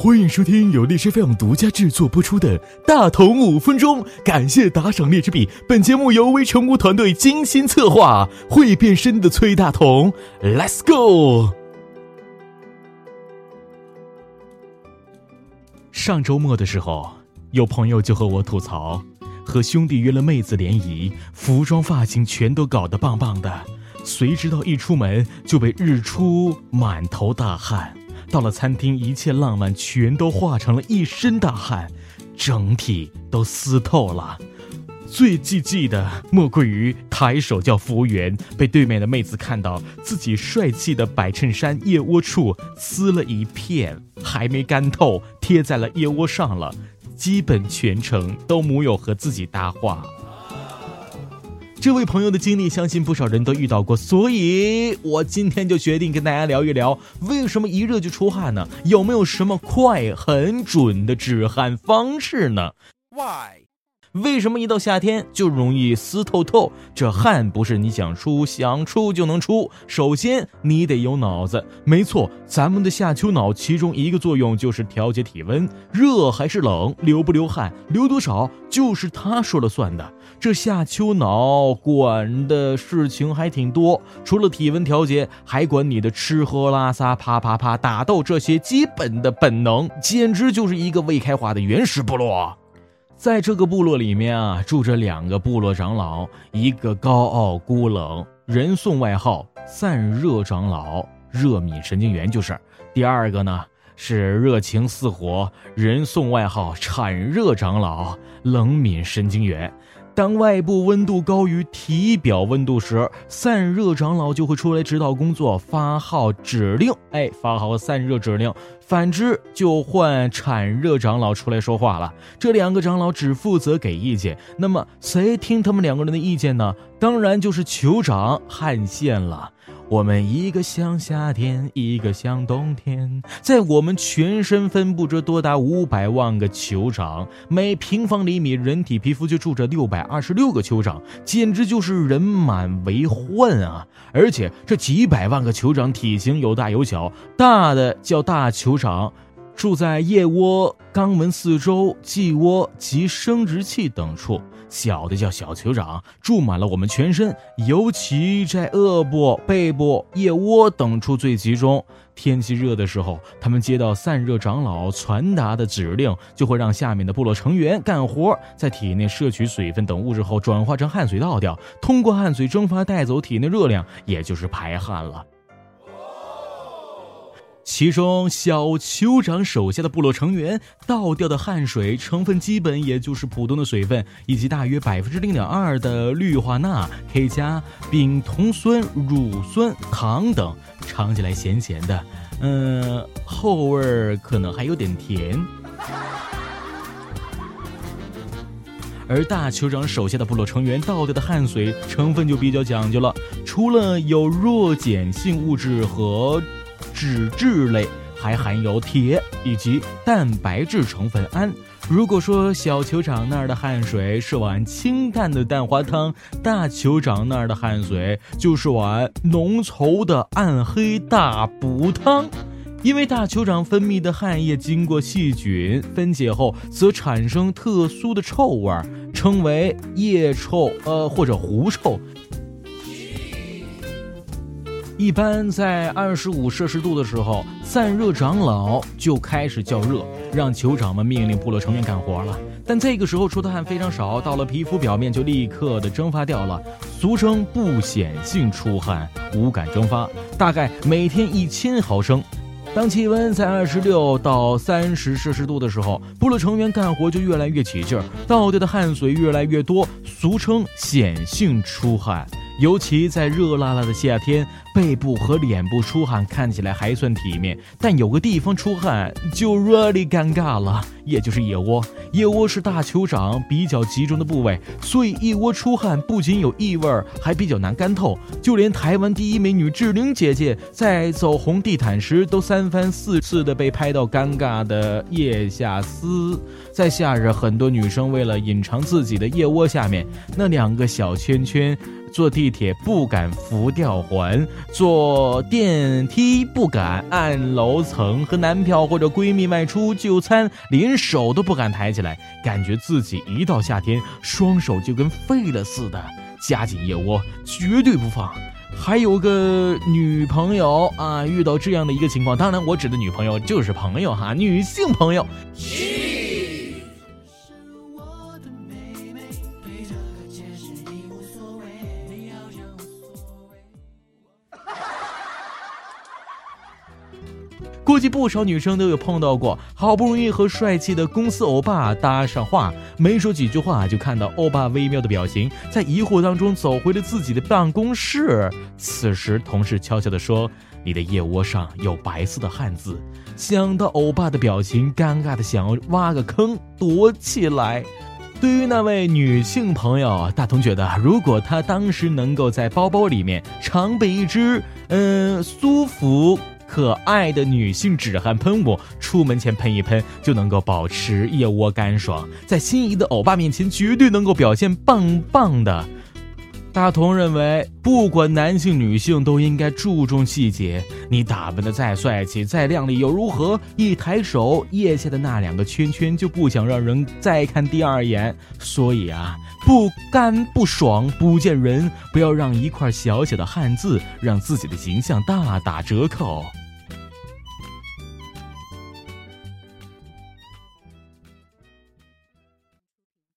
欢迎收听由荔枝 FM 独家制作播出的《大同五分钟》，感谢打赏荔枝币。本节目由微成功团队精心策划，会变身的崔大同，Let's go！上周末的时候，有朋友就和我吐槽，和兄弟约了妹子联谊，服装发型全都搞得棒棒的，谁知道一出门就被日出满头大汗。到了餐厅，一切浪漫全都化成了一身大汗，整体都湿透了。最忌忌的莫过于抬手叫服务员，被对面的妹子看到自己帅气的白衬衫腋窝处撕了一片，还没干透，贴在了腋窝上了。基本全程都木有和自己搭话。这位朋友的经历，相信不少人都遇到过，所以我今天就决定跟大家聊一聊，为什么一热就出汗呢？有没有什么快、很准的止汗方式呢？Why？为什么一到夏天就容易湿透透？这汗不是你想出想出就能出，首先你得有脑子。没错，咱们的下丘脑其中一个作用就是调节体温，热还是冷，流不流汗，流多少就是他说了算的。这下丘脑管的事情还挺多，除了体温调节，还管你的吃喝拉撒、啪啪啪、打斗这些基本的本能，简直就是一个未开化的原始部落。在这个部落里面啊，住着两个部落长老，一个高傲孤冷，人送外号“散热长老”，热敏神经元就是；第二个呢是热情似火，人送外号“产热长老”，冷敏神经元。当外部温度高于体表温度时，散热长老就会出来指导工作，发号指令。哎，发号散热指令。反之，就换产热长老出来说话了。这两个长老只负责给意见。那么，谁听他们两个人的意见呢？当然就是酋长汉献了。我们一个像夏天，一个像冬天，在我们全身分布着多达五百万个酋长，每平方厘米人体皮肤就住着六百二十六个酋长，简直就是人满为患啊！而且这几百万个酋长体型有大有小，大的叫大酋长。住在腋窝、肛门四周、腋窝及生殖器等处，小的叫小酋长，住满了我们全身，尤其在额部、背部、腋窝等处最集中。天气热的时候，他们接到散热长老传达的指令，就会让下面的部落成员干活，在体内摄取水分等物质后，转化成汗水倒掉，通过汗水蒸发带走体内热量，也就是排汗了。其中，小酋长手下的部落成员倒掉的汗水成分基本也就是普通的水分，以及大约百分之零点二的氯化钠，可以加丙酮酸、乳酸、糖等，尝起来咸咸的，嗯，后味儿可能还有点甜。而大酋长手下的部落成员倒掉的汗水成分就比较讲究了，除了有弱碱性物质和。脂质类还含有铁以及蛋白质成分氨。如果说小酋长那儿的汗水是碗清淡的蛋花汤，大酋长那儿的汗水就是碗浓稠的暗黑大补汤。因为大酋长分泌的汗液经过细菌分解后，则产生特殊的臭味，称为腋臭，呃或者狐臭。一般在二十五摄氏度的时候，散热长老就开始叫热，让酋长们命令部落成员干活了。但这个时候出的汗非常少，到了皮肤表面就立刻的蒸发掉了，俗称不显性出汗，无感蒸发，大概每天一千毫升。当气温在二十六到三十摄氏度的时候，部落成员干活就越来越起劲儿，倒掉的汗水越来越多，俗称显性出汗。尤其在热辣辣的夏天，背部和脸部出汗看起来还算体面，但有个地方出汗就 really 尴尬了，也就是腋窝。腋窝是大酋长比较集中的部位，所以腋窝出汗不仅有异味，还比较难干透。就连台湾第一美女志玲姐姐在走红地毯时，都三番四次的被拍到尴尬的腋下丝。在夏日，很多女生为了隐藏自己的腋窝下面那两个小圈圈。坐地铁不敢扶吊环，坐电梯不敢按楼层，和男票或者闺蜜外出就餐，连手都不敢抬起来，感觉自己一到夏天双手就跟废了似的，夹紧腋窝绝对不放。还有个女朋友啊，遇到这样的一个情况，当然我指的女朋友就是朋友哈，女性朋友。估计不少女生都有碰到过，好不容易和帅气的公司欧巴搭上话，没说几句话，就看到欧巴微妙的表情，在疑惑当中走回了自己的办公室。此时，同事悄悄地说：“你的腋窝上有白色的汗渍。”想到欧巴的表情，尴尬的想要挖个坑躲起来。对于那位女性朋友，大同觉得，如果她当时能够在包包里面常备一支，嗯，苏芙。可爱的女性止汗喷雾，出门前喷一喷就能够保持腋窝干爽，在心仪的欧巴面前绝对能够表现棒棒的。大同认为，不管男性女性都应该注重细节。你打扮的再帅气、再靓丽又如何？一抬手，腋下的那两个圈圈就不想让人再看第二眼。所以啊，不干不爽不见人，不要让一块小小的汗渍让自己的形象大打折扣。